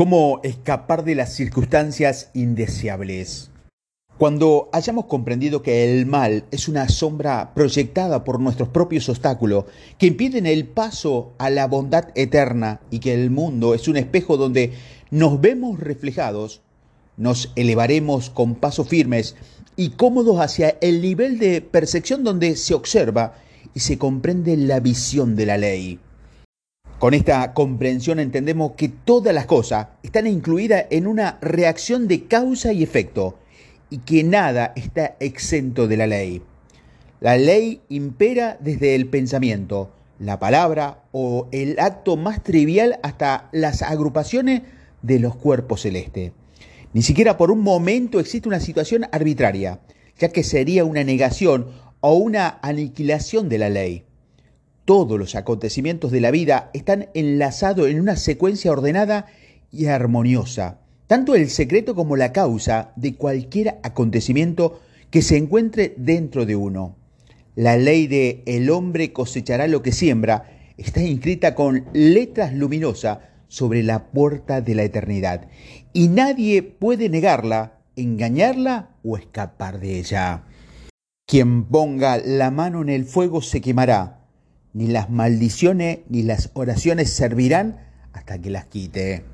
¿Cómo escapar de las circunstancias indeseables? Cuando hayamos comprendido que el mal es una sombra proyectada por nuestros propios obstáculos que impiden el paso a la bondad eterna y que el mundo es un espejo donde nos vemos reflejados, nos elevaremos con pasos firmes y cómodos hacia el nivel de percepción donde se observa y se comprende la visión de la ley. Con esta comprensión entendemos que todas las cosas están incluidas en una reacción de causa y efecto y que nada está exento de la ley. La ley impera desde el pensamiento, la palabra o el acto más trivial hasta las agrupaciones de los cuerpos celestes. Ni siquiera por un momento existe una situación arbitraria, ya que sería una negación o una aniquilación de la ley. Todos los acontecimientos de la vida están enlazados en una secuencia ordenada y armoniosa. Tanto el secreto como la causa de cualquier acontecimiento que se encuentre dentro de uno. La ley de el hombre cosechará lo que siembra está inscrita con letras luminosas sobre la puerta de la eternidad y nadie puede negarla, engañarla o escapar de ella. Quien ponga la mano en el fuego se quemará ni las maldiciones ni las oraciones servirán hasta que las quite.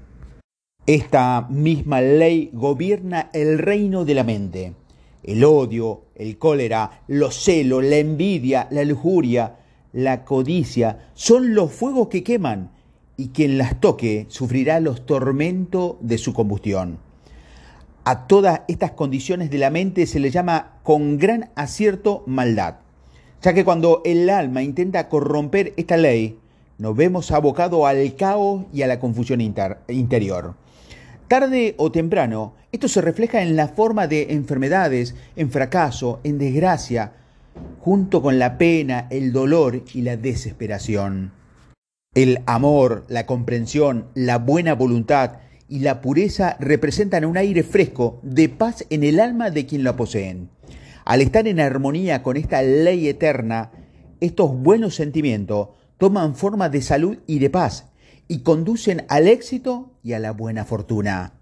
Esta misma ley gobierna el reino de la mente. El odio, el cólera, los celos, la envidia, la lujuria, la codicia son los fuegos que queman y quien las toque sufrirá los tormentos de su combustión. A todas estas condiciones de la mente se le llama con gran acierto maldad ya que cuando el alma intenta corromper esta ley, nos vemos abocados al caos y a la confusión interior. Tarde o temprano, esto se refleja en la forma de enfermedades, en fracaso, en desgracia, junto con la pena, el dolor y la desesperación. El amor, la comprensión, la buena voluntad y la pureza representan un aire fresco de paz en el alma de quien la poseen. Al estar en armonía con esta ley eterna, estos buenos sentimientos toman forma de salud y de paz y conducen al éxito y a la buena fortuna.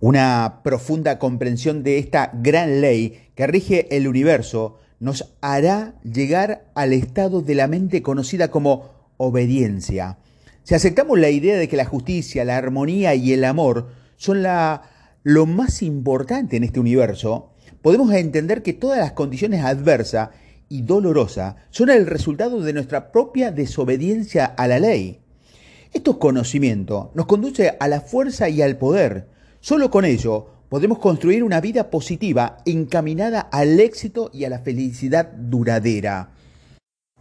Una profunda comprensión de esta gran ley que rige el universo nos hará llegar al estado de la mente conocida como obediencia. Si aceptamos la idea de que la justicia, la armonía y el amor son la, lo más importante en este universo, podemos entender que todas las condiciones adversas y dolorosas son el resultado de nuestra propia desobediencia a la ley. Estos conocimientos nos conduce a la fuerza y al poder. Solo con ello podemos construir una vida positiva encaminada al éxito y a la felicidad duradera.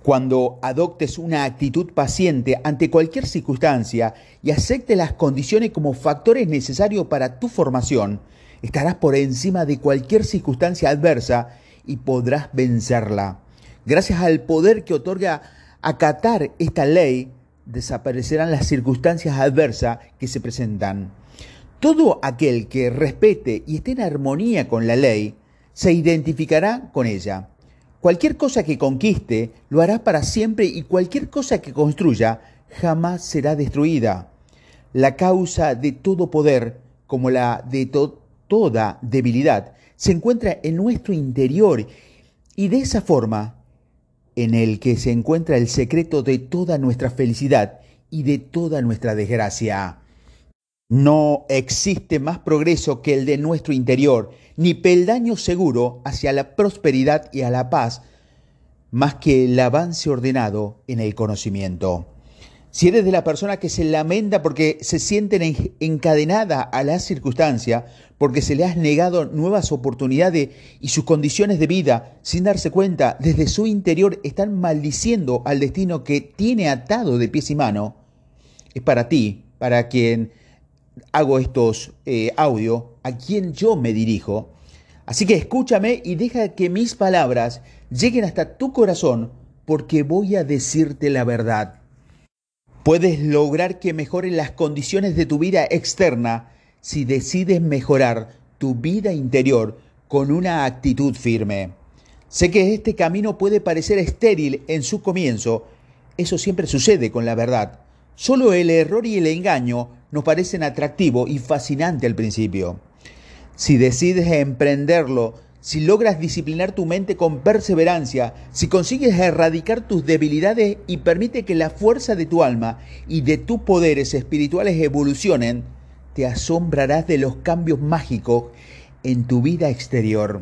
Cuando adoptes una actitud paciente ante cualquier circunstancia y aceptes las condiciones como factores necesarios para tu formación, Estarás por encima de cualquier circunstancia adversa y podrás vencerla. Gracias al poder que otorga acatar esta ley, desaparecerán las circunstancias adversas que se presentan. Todo aquel que respete y esté en armonía con la ley, se identificará con ella. Cualquier cosa que conquiste lo hará para siempre y cualquier cosa que construya jamás será destruida. La causa de todo poder, como la de toda debilidad se encuentra en nuestro interior y de esa forma en el que se encuentra el secreto de toda nuestra felicidad y de toda nuestra desgracia. No existe más progreso que el de nuestro interior, ni peldaño seguro hacia la prosperidad y a la paz, más que el avance ordenado en el conocimiento. Si eres de la persona que se lamenta porque se sienten encadenada a la circunstancia, porque se le has negado nuevas oportunidades y sus condiciones de vida, sin darse cuenta, desde su interior están maldiciendo al destino que tiene atado de pies y mano, es para ti, para quien hago estos eh, audios, a quien yo me dirijo. Así que escúchame y deja que mis palabras lleguen hasta tu corazón, porque voy a decirte la verdad. Puedes lograr que mejoren las condiciones de tu vida externa si decides mejorar tu vida interior con una actitud firme. Sé que este camino puede parecer estéril en su comienzo. Eso siempre sucede con la verdad. Solo el error y el engaño nos parecen atractivos y fascinantes al principio. Si decides emprenderlo, si logras disciplinar tu mente con perseverancia, si consigues erradicar tus debilidades y permite que la fuerza de tu alma y de tus poderes espirituales evolucionen, te asombrarás de los cambios mágicos en tu vida exterior.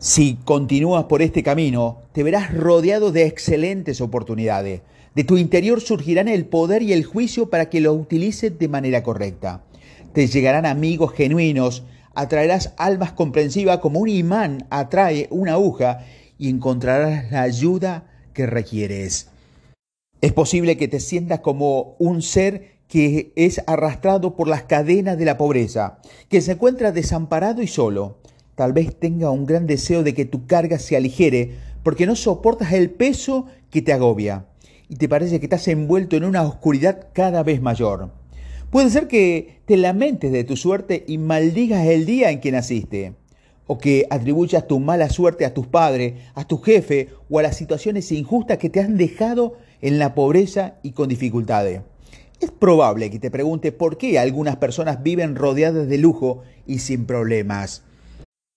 Si continúas por este camino, te verás rodeado de excelentes oportunidades. De tu interior surgirán el poder y el juicio para que lo utilices de manera correcta. Te llegarán amigos genuinos, atraerás almas comprensivas como un imán atrae una aguja y encontrarás la ayuda que requieres. Es posible que te sientas como un ser que es arrastrado por las cadenas de la pobreza, que se encuentra desamparado y solo. Tal vez tenga un gran deseo de que tu carga se aligere porque no soportas el peso que te agobia y te parece que estás envuelto en una oscuridad cada vez mayor. Puede ser que te lamentes de tu suerte y maldigas el día en que naciste, o que atribuyas tu mala suerte a tus padres, a tu jefe o a las situaciones injustas que te han dejado en la pobreza y con dificultades. Es probable que te pregunte por qué algunas personas viven rodeadas de lujo y sin problemas.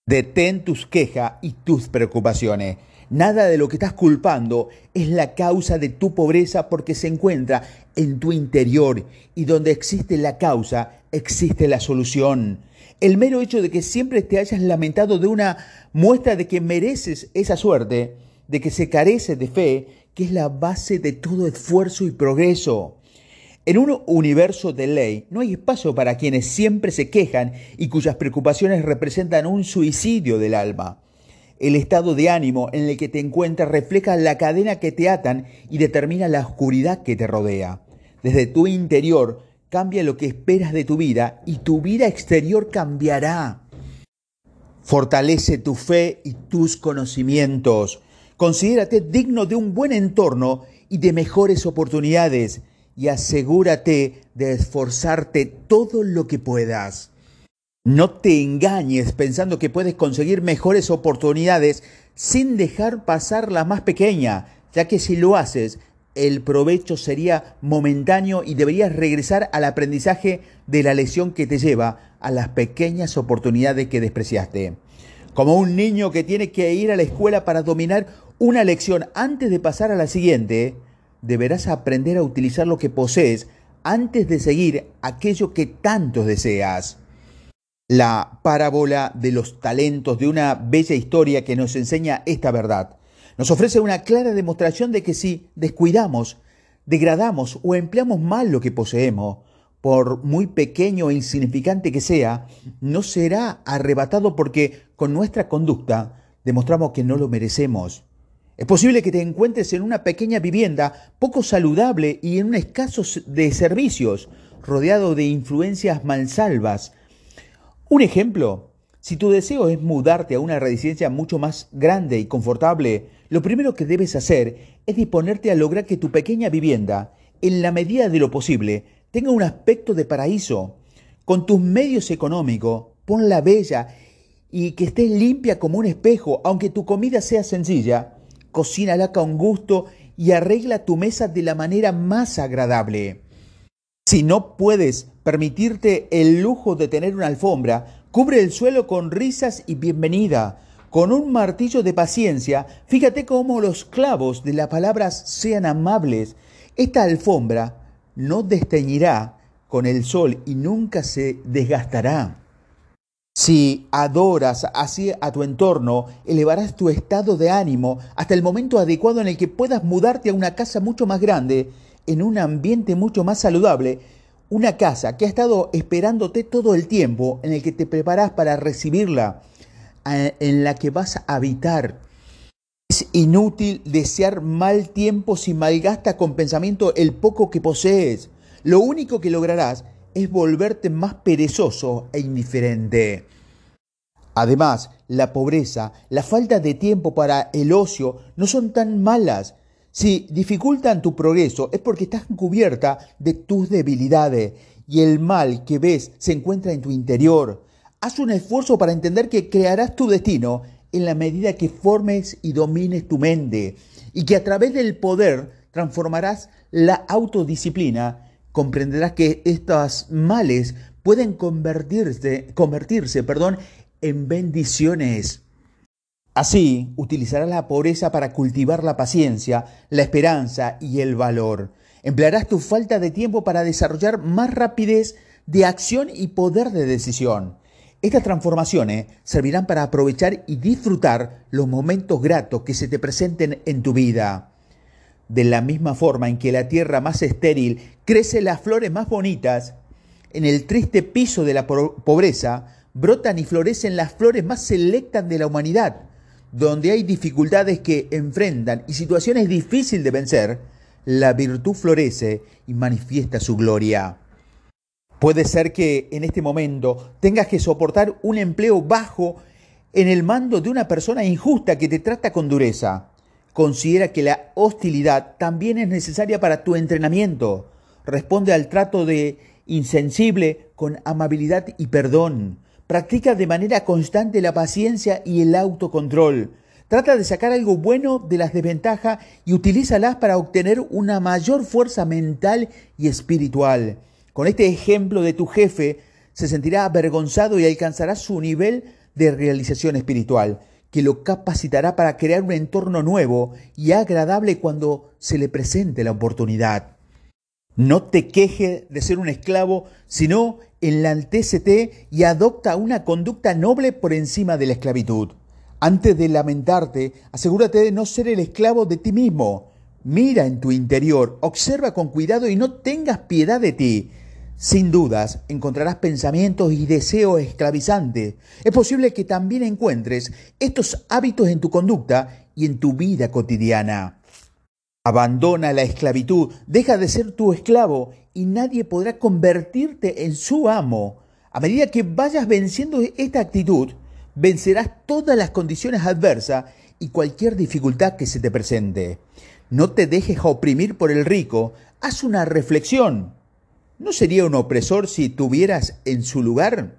Detén tus quejas y tus preocupaciones. Nada de lo que estás culpando es la causa de tu pobreza porque se encuentra en tu interior y donde existe la causa existe la solución. El mero hecho de que siempre te hayas lamentado de una muestra de que mereces esa suerte, de que se carece de fe, que es la base de todo esfuerzo y progreso. En un universo de ley no hay espacio para quienes siempre se quejan y cuyas preocupaciones representan un suicidio del alma. El estado de ánimo en el que te encuentras refleja la cadena que te atan y determina la oscuridad que te rodea. Desde tu interior cambia lo que esperas de tu vida y tu vida exterior cambiará. Fortalece tu fe y tus conocimientos. Considérate digno de un buen entorno y de mejores oportunidades y asegúrate de esforzarte todo lo que puedas. No te engañes pensando que puedes conseguir mejores oportunidades sin dejar pasar la más pequeña, ya que si lo haces, el provecho sería momentáneo y deberías regresar al aprendizaje de la lección que te lleva a las pequeñas oportunidades que despreciaste. Como un niño que tiene que ir a la escuela para dominar una lección antes de pasar a la siguiente, deberás aprender a utilizar lo que posees antes de seguir aquello que tanto deseas la parábola de los talentos de una bella historia que nos enseña esta verdad. Nos ofrece una clara demostración de que si descuidamos, degradamos o empleamos mal lo que poseemos, por muy pequeño e insignificante que sea, no será arrebatado porque con nuestra conducta demostramos que no lo merecemos. Es posible que te encuentres en una pequeña vivienda poco saludable y en un escaso de servicios, rodeado de influencias malsalvas, un ejemplo, si tu deseo es mudarte a una residencia mucho más grande y confortable, lo primero que debes hacer es disponerte a lograr que tu pequeña vivienda, en la medida de lo posible, tenga un aspecto de paraíso. Con tus medios económicos, ponla bella y que esté limpia como un espejo, aunque tu comida sea sencilla, cocínala con gusto y arregla tu mesa de la manera más agradable. Si no puedes permitirte el lujo de tener una alfombra, cubre el suelo con risas y bienvenida. Con un martillo de paciencia, fíjate cómo los clavos de las palabras sean amables. Esta alfombra no desteñirá con el sol y nunca se desgastará. Si adoras así a tu entorno, elevarás tu estado de ánimo hasta el momento adecuado en el que puedas mudarte a una casa mucho más grande en un ambiente mucho más saludable, una casa que ha estado esperándote todo el tiempo, en el que te preparas para recibirla, en la que vas a habitar. Es inútil desear mal tiempo si malgasta con pensamiento el poco que posees. Lo único que lograrás es volverte más perezoso e indiferente. Además, la pobreza, la falta de tiempo para el ocio no son tan malas si dificultan tu progreso es porque estás cubierta de tus debilidades y el mal que ves se encuentra en tu interior. Haz un esfuerzo para entender que crearás tu destino en la medida que formes y domines tu mente y que a través del poder transformarás la autodisciplina comprenderás que estos males pueden convertirse, convertirse perdón, en bendiciones. Así, utilizarás la pobreza para cultivar la paciencia, la esperanza y el valor. Emplearás tu falta de tiempo para desarrollar más rapidez de acción y poder de decisión. Estas transformaciones servirán para aprovechar y disfrutar los momentos gratos que se te presenten en tu vida. De la misma forma en que la tierra más estéril crece las flores más bonitas, en el triste piso de la pobreza brotan y florecen las flores más selectas de la humanidad. Donde hay dificultades que enfrentan y situaciones difíciles de vencer, la virtud florece y manifiesta su gloria. Puede ser que en este momento tengas que soportar un empleo bajo en el mando de una persona injusta que te trata con dureza. Considera que la hostilidad también es necesaria para tu entrenamiento. Responde al trato de insensible con amabilidad y perdón. Practica de manera constante la paciencia y el autocontrol. Trata de sacar algo bueno de las desventajas y utilízalas para obtener una mayor fuerza mental y espiritual. Con este ejemplo de tu jefe, se sentirá avergonzado y alcanzará su nivel de realización espiritual, que lo capacitará para crear un entorno nuevo y agradable cuando se le presente la oportunidad. No te queje de ser un esclavo, sino enaltécete y adopta una conducta noble por encima de la esclavitud. Antes de lamentarte, asegúrate de no ser el esclavo de ti mismo. Mira en tu interior, observa con cuidado y no tengas piedad de ti. Sin dudas, encontrarás pensamientos y deseos esclavizantes. Es posible que también encuentres estos hábitos en tu conducta y en tu vida cotidiana. Abandona la esclavitud, deja de ser tu esclavo y nadie podrá convertirte en su amo. A medida que vayas venciendo esta actitud, vencerás todas las condiciones adversas y cualquier dificultad que se te presente. No te dejes oprimir por el rico, haz una reflexión. ¿No sería un opresor si tuvieras en su lugar?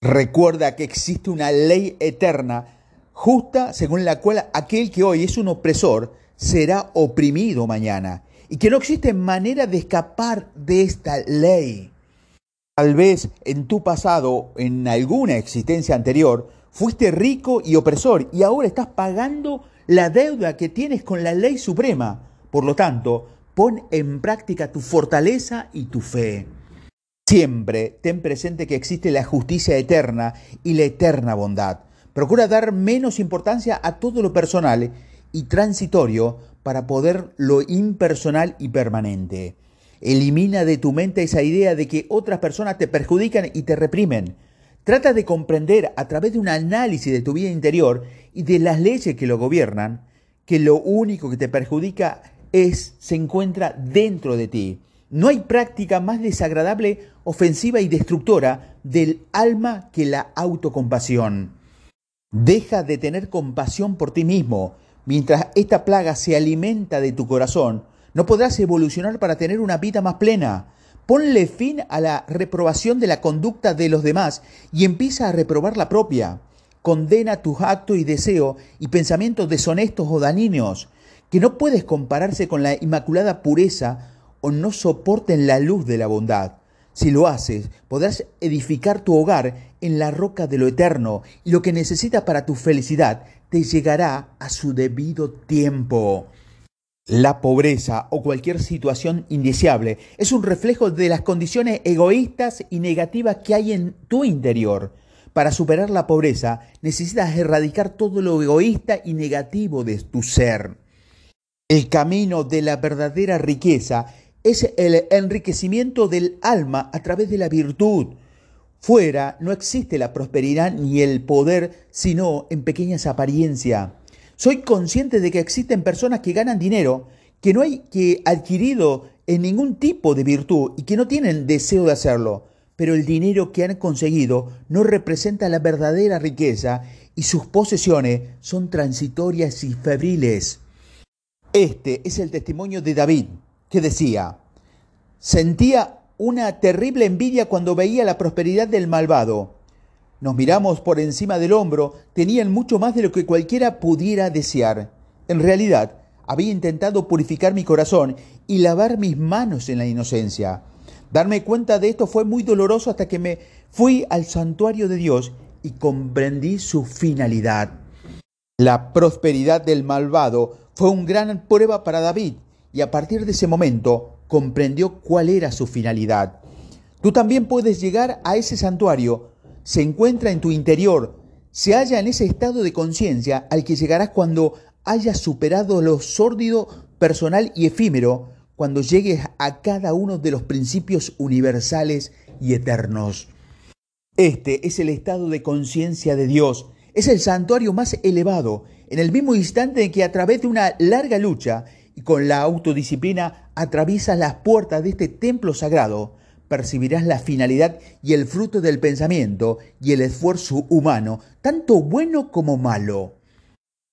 Recuerda que existe una ley eterna, justa, según la cual aquel que hoy es un opresor será oprimido mañana, y que no existe manera de escapar de esta ley. Tal vez en tu pasado, en alguna existencia anterior, fuiste rico y opresor y ahora estás pagando la deuda que tienes con la ley suprema. Por lo tanto, Pon en práctica tu fortaleza y tu fe. Siempre ten presente que existe la justicia eterna y la eterna bondad. Procura dar menos importancia a todo lo personal y transitorio para poder lo impersonal y permanente. Elimina de tu mente esa idea de que otras personas te perjudican y te reprimen. Trata de comprender a través de un análisis de tu vida interior y de las leyes que lo gobiernan que lo único que te perjudica es, se encuentra dentro de ti. No hay práctica más desagradable, ofensiva y destructora del alma que la autocompasión. Deja de tener compasión por ti mismo. Mientras esta plaga se alimenta de tu corazón, no podrás evolucionar para tener una vida más plena. Ponle fin a la reprobación de la conducta de los demás y empieza a reprobar la propia. Condena tus actos y deseos y pensamientos deshonestos o dañinos que no puedes compararse con la inmaculada pureza o no soporten la luz de la bondad. Si lo haces, podrás edificar tu hogar en la roca de lo eterno y lo que necesitas para tu felicidad te llegará a su debido tiempo. La pobreza o cualquier situación indeseable es un reflejo de las condiciones egoístas y negativas que hay en tu interior. Para superar la pobreza necesitas erradicar todo lo egoísta y negativo de tu ser. El camino de la verdadera riqueza es el enriquecimiento del alma a través de la virtud. Fuera no existe la prosperidad ni el poder, sino en pequeñas apariencias. Soy consciente de que existen personas que ganan dinero que no hay que adquirido en ningún tipo de virtud y que no tienen deseo de hacerlo, pero el dinero que han conseguido no representa la verdadera riqueza y sus posesiones son transitorias y febriles. Este es el testimonio de David, que decía, sentía una terrible envidia cuando veía la prosperidad del malvado. Nos miramos por encima del hombro, tenían mucho más de lo que cualquiera pudiera desear. En realidad, había intentado purificar mi corazón y lavar mis manos en la inocencia. Darme cuenta de esto fue muy doloroso hasta que me fui al santuario de Dios y comprendí su finalidad. La prosperidad del malvado fue una gran prueba para David y a partir de ese momento comprendió cuál era su finalidad. Tú también puedes llegar a ese santuario, se encuentra en tu interior, se halla en ese estado de conciencia al que llegarás cuando hayas superado lo sórdido, personal y efímero, cuando llegues a cada uno de los principios universales y eternos. Este es el estado de conciencia de Dios, es el santuario más elevado, en el mismo instante en que a través de una larga lucha y con la autodisciplina atraviesas las puertas de este templo sagrado, percibirás la finalidad y el fruto del pensamiento y el esfuerzo humano, tanto bueno como malo.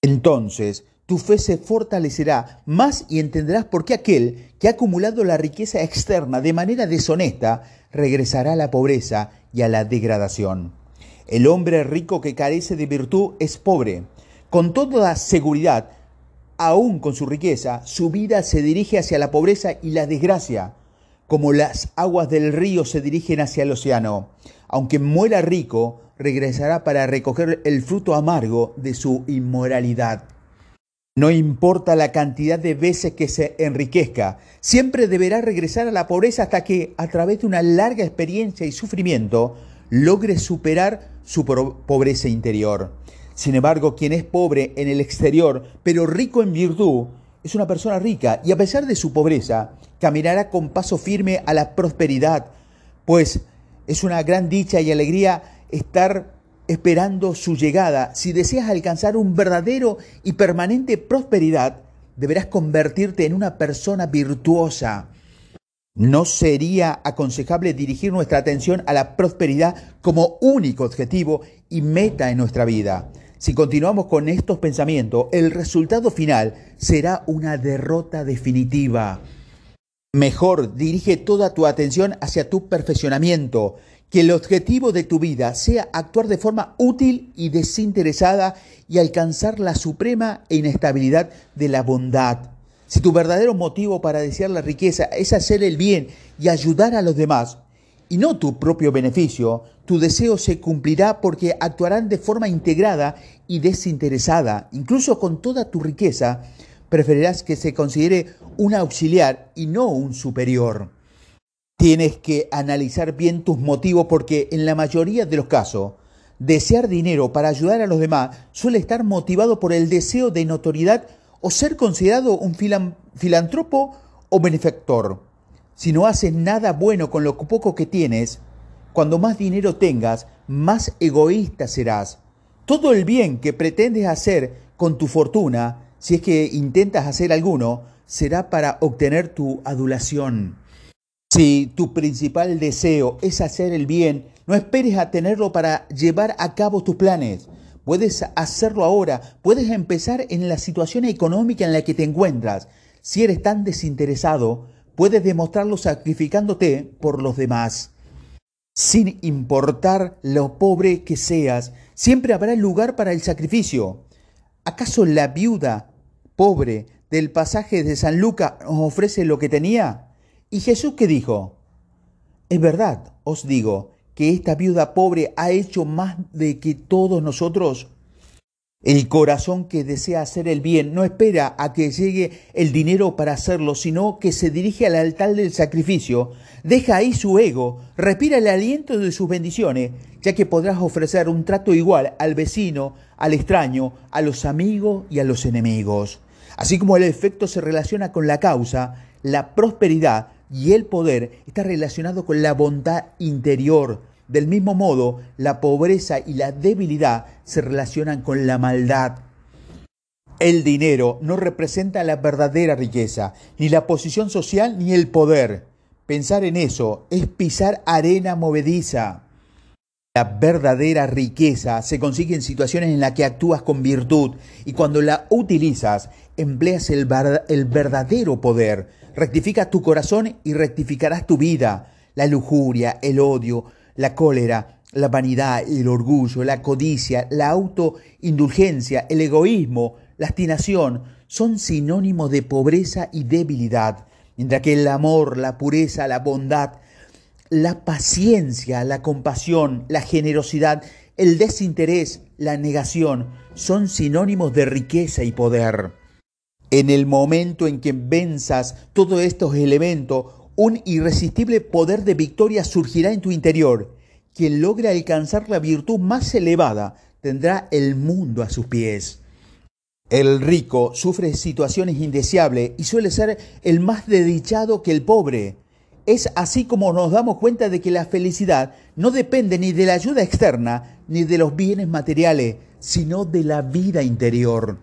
Entonces, tu fe se fortalecerá más y entenderás por qué aquel que ha acumulado la riqueza externa de manera deshonesta regresará a la pobreza y a la degradación. El hombre rico que carece de virtud es pobre. Con toda seguridad, aún con su riqueza, su vida se dirige hacia la pobreza y la desgracia, como las aguas del río se dirigen hacia el océano. Aunque muera rico, regresará para recoger el fruto amargo de su inmoralidad. No importa la cantidad de veces que se enriquezca, siempre deberá regresar a la pobreza hasta que, a través de una larga experiencia y sufrimiento, logre superar su pobreza interior. Sin embargo, quien es pobre en el exterior, pero rico en virtud, es una persona rica y a pesar de su pobreza, caminará con paso firme a la prosperidad, pues es una gran dicha y alegría estar esperando su llegada. Si deseas alcanzar un verdadero y permanente prosperidad, deberás convertirte en una persona virtuosa. No sería aconsejable dirigir nuestra atención a la prosperidad como único objetivo y meta en nuestra vida. Si continuamos con estos pensamientos, el resultado final será una derrota definitiva. Mejor dirige toda tu atención hacia tu perfeccionamiento que el objetivo de tu vida sea actuar de forma útil y desinteresada y alcanzar la suprema inestabilidad de la bondad. Si tu verdadero motivo para desear la riqueza es hacer el bien y ayudar a los demás, y no tu propio beneficio, tu deseo se cumplirá porque actuarán de forma integrada y desinteresada. Incluso con toda tu riqueza, preferirás que se considere un auxiliar y no un superior. Tienes que analizar bien tus motivos porque en la mayoría de los casos, desear dinero para ayudar a los demás suele estar motivado por el deseo de notoriedad o ser considerado un filántropo o benefactor. Si no haces nada bueno con lo poco que tienes, cuando más dinero tengas, más egoísta serás. Todo el bien que pretendes hacer con tu fortuna, si es que intentas hacer alguno, será para obtener tu adulación. Si tu principal deseo es hacer el bien, no esperes a tenerlo para llevar a cabo tus planes. Puedes hacerlo ahora, puedes empezar en la situación económica en la que te encuentras. Si eres tan desinteresado, puedes demostrarlo sacrificándote por los demás. Sin importar lo pobre que seas, siempre habrá lugar para el sacrificio. ¿Acaso la viuda pobre del pasaje de San Lucas nos ofrece lo que tenía? ¿Y Jesús qué dijo? Es verdad, os digo, que esta viuda pobre ha hecho más de que todos nosotros. El corazón que desea hacer el bien no espera a que llegue el dinero para hacerlo, sino que se dirige al altar del sacrificio, deja ahí su ego, respira el aliento de sus bendiciones, ya que podrás ofrecer un trato igual al vecino, al extraño, a los amigos y a los enemigos. Así como el efecto se relaciona con la causa, la prosperidad y el poder está relacionado con la bondad interior. Del mismo modo, la pobreza y la debilidad se relacionan con la maldad. El dinero no representa la verdadera riqueza, ni la posición social ni el poder. Pensar en eso es pisar arena movediza. La verdadera riqueza se consigue en situaciones en las que actúas con virtud y cuando la utilizas empleas el, verdadero poder Rectifica tu corazón y rectificarás tu vida. La lujuria, el odio, la cólera, la vanidad, el orgullo, la codicia, la autoindulgencia, el egoísmo, la obstinación son sinónimos de pobreza y debilidad, mientras que el amor, la pureza, la bondad, la paciencia, la compasión, la generosidad, el desinterés, la negación, son sinónimos de riqueza y poder. En el momento en que venzas todos estos elementos, un irresistible poder de victoria surgirá en tu interior. Quien logre alcanzar la virtud más elevada tendrá el mundo a sus pies. El rico sufre situaciones indeseables y suele ser el más desdichado que el pobre. Es así como nos damos cuenta de que la felicidad no depende ni de la ayuda externa ni de los bienes materiales, sino de la vida interior.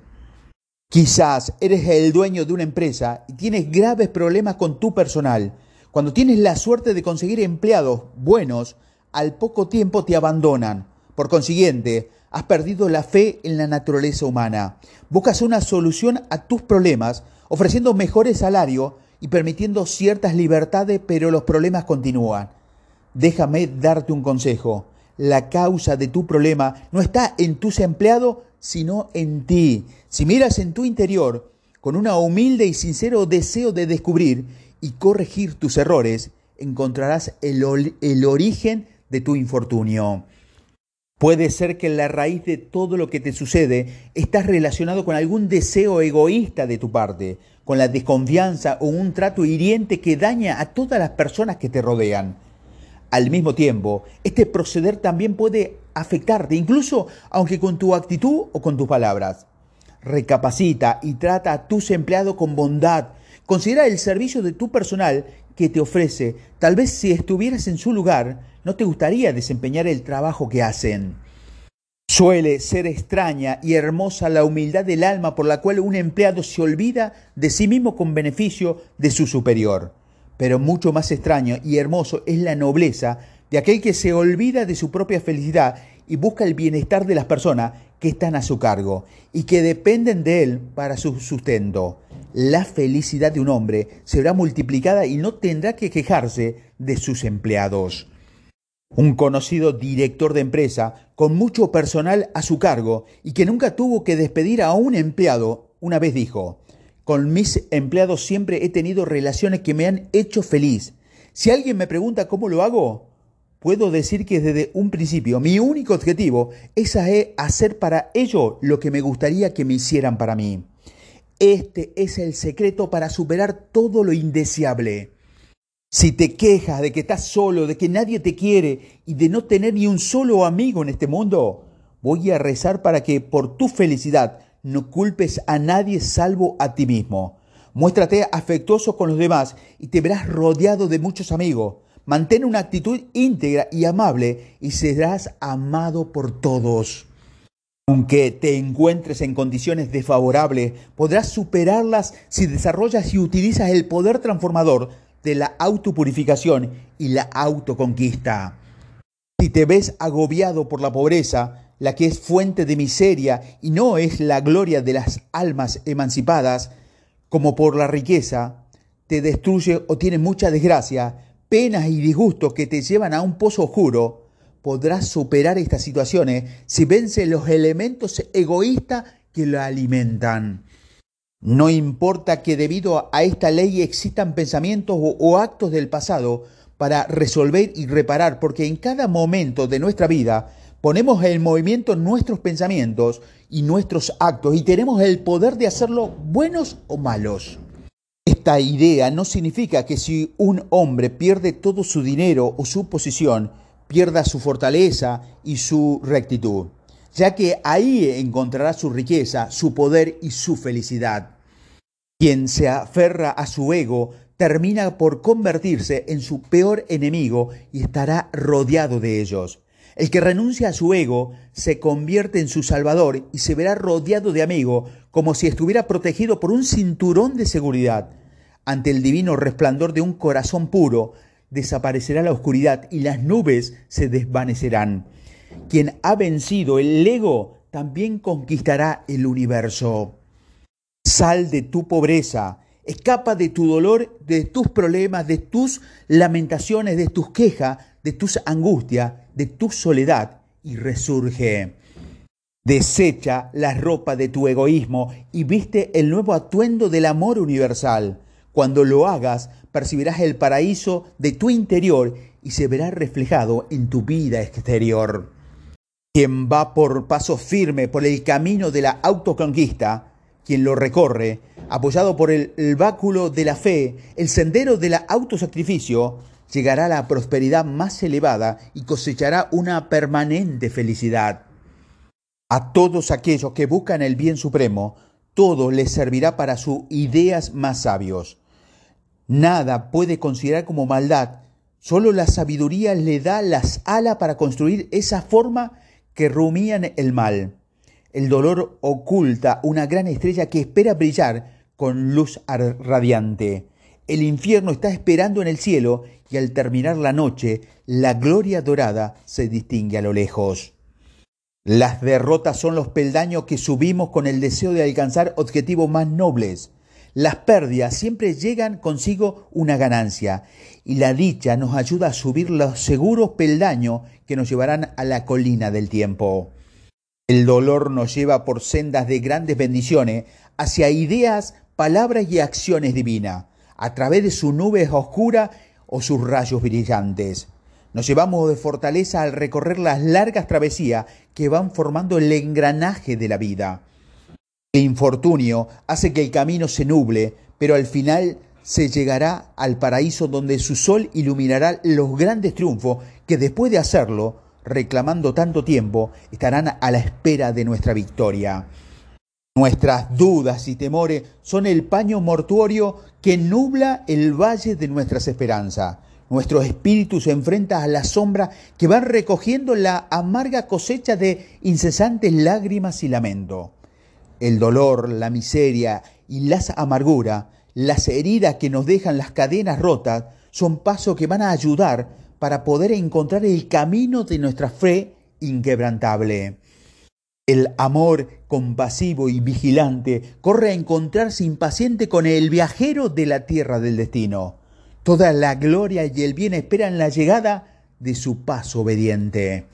Quizás eres el dueño de una empresa y tienes graves problemas con tu personal. Cuando tienes la suerte de conseguir empleados buenos, al poco tiempo te abandonan. Por consiguiente, has perdido la fe en la naturaleza humana. Buscas una solución a tus problemas ofreciendo mejores salarios y permitiendo ciertas libertades, pero los problemas continúan. Déjame darte un consejo. La causa de tu problema no está en tus empleados, sino en ti. Si miras en tu interior con una humilde y sincero deseo de descubrir y corregir tus errores, encontrarás el, el origen de tu infortunio. Puede ser que la raíz de todo lo que te sucede está relacionado con algún deseo egoísta de tu parte, con la desconfianza o un trato hiriente que daña a todas las personas que te rodean. Al mismo tiempo, este proceder también puede afectarte, incluso aunque con tu actitud o con tus palabras. Recapacita y trata a tus empleados con bondad. Considera el servicio de tu personal que te ofrece. Tal vez si estuvieras en su lugar, no te gustaría desempeñar el trabajo que hacen. Suele ser extraña y hermosa la humildad del alma por la cual un empleado se olvida de sí mismo con beneficio de su superior. Pero mucho más extraño y hermoso es la nobleza de aquel que se olvida de su propia felicidad y busca el bienestar de las personas que están a su cargo y que dependen de él para su sustento. La felicidad de un hombre será multiplicada y no tendrá que quejarse de sus empleados. Un conocido director de empresa con mucho personal a su cargo y que nunca tuvo que despedir a un empleado, una vez dijo, con mis empleados siempre he tenido relaciones que me han hecho feliz. Si alguien me pregunta cómo lo hago, puedo decir que desde un principio mi único objetivo es hacer para ellos lo que me gustaría que me hicieran para mí. Este es el secreto para superar todo lo indeseable. Si te quejas de que estás solo, de que nadie te quiere y de no tener ni un solo amigo en este mundo, voy a rezar para que por tu felicidad no culpes a nadie salvo a ti mismo. Muéstrate afectuoso con los demás y te verás rodeado de muchos amigos. Mantén una actitud íntegra y amable y serás amado por todos. Aunque te encuentres en condiciones desfavorables, podrás superarlas si desarrollas y utilizas el poder transformador de la autopurificación y la autoconquista. Si te ves agobiado por la pobreza, la que es fuente de miseria y no es la gloria de las almas emancipadas, como por la riqueza, te destruye o tiene mucha desgracia, penas y disgustos que te llevan a un pozo oscuro, podrás superar estas situaciones si vence los elementos egoístas que la alimentan. No importa que debido a esta ley existan pensamientos o, actos del pasado para resolver y reparar, porque en cada momento de nuestra vida ponemos en movimiento nuestros pensamientos y nuestros actos y tenemos el poder de hacerlo buenos o malos. Esta idea no significa que si un hombre pierde todo su dinero o su posición, pierda su fortaleza y su rectitud, ya que ahí encontrará su riqueza, su poder y su felicidad. Quien se aferra a su ego termina por convertirse en su peor enemigo y estará rodeado de ellos. El que renuncia a su ego se convierte en su salvador y se verá rodeado de amigos como si estuviera protegido por un cinturón de seguridad. Ante el divino resplandor de un corazón puro, desaparecerá la oscuridad y las nubes se desvanecerán. Quien ha vencido el ego también conquistará el universo. Sal de tu pobreza, escapa de tu dolor, de tus problemas, de tus lamentaciones, de tus quejas, de tus angustias, de tu soledad y resurge. Desecha la ropa de tu egoísmo y viste el nuevo atuendo del amor universal. Cuando lo hagas, percibirás el paraíso de tu interior y se verá reflejado en tu vida exterior. Quien va por paso firme por el camino de la autoconquista, quien lo recorre, apoyado por el, báculo de la fe, el sendero del autosacrificio, llegará a la prosperidad más elevada y cosechará una permanente felicidad. A todos aquellos que buscan el bien supremo, todo les servirá para sus ideas más sabios. Nada puede considerar como maldad, solo la sabiduría le da las alas para construir esa forma que rumían el mal. El dolor oculta una gran estrella que espera brillar con luz radiante. El infierno está esperando en el cielo y al terminar la noche, la gloria dorada se distingue a lo lejos. Las derrotas son los peldaños que subimos con el deseo de alcanzar objetivos más nobles. Las pérdidas siempre llegan consigo una ganancia y la dicha nos ayuda a subir los seguros peldaños que nos llevarán a la colina del tiempo. El dolor nos lleva por sendas de grandes bendiciones hacia ideas, palabras y acciones divinas, a través de sus nubes oscuras o sus rayos brillantes. Nos llevamos de fortaleza al recorrer las largas travesías que van formando el engranaje de la vida. El infortunio hace que el camino se nuble, pero al final se llegará al paraíso donde su sol iluminará los grandes triunfos que después de hacerlo, reclamando tanto tiempo, estarán a la espera de nuestra victoria. Nuestras dudas y temores son el paño mortuorio que nubla el valle de nuestras esperanzas. Nuestro espíritu se enfrenta a la sombra que va recogiendo la amarga cosecha de incesantes lágrimas y lamento. El dolor, la miseria y las amarguras, las heridas que nos dejan las cadenas rotas, son pasos que van a ayudar para poder encontrar el camino de nuestra fe inquebrantable. El amor compasivo y vigilante corre a encontrarse impaciente con el viajero de la tierra del destino. Toda la gloria y el bien esperan la llegada de su paso obediente.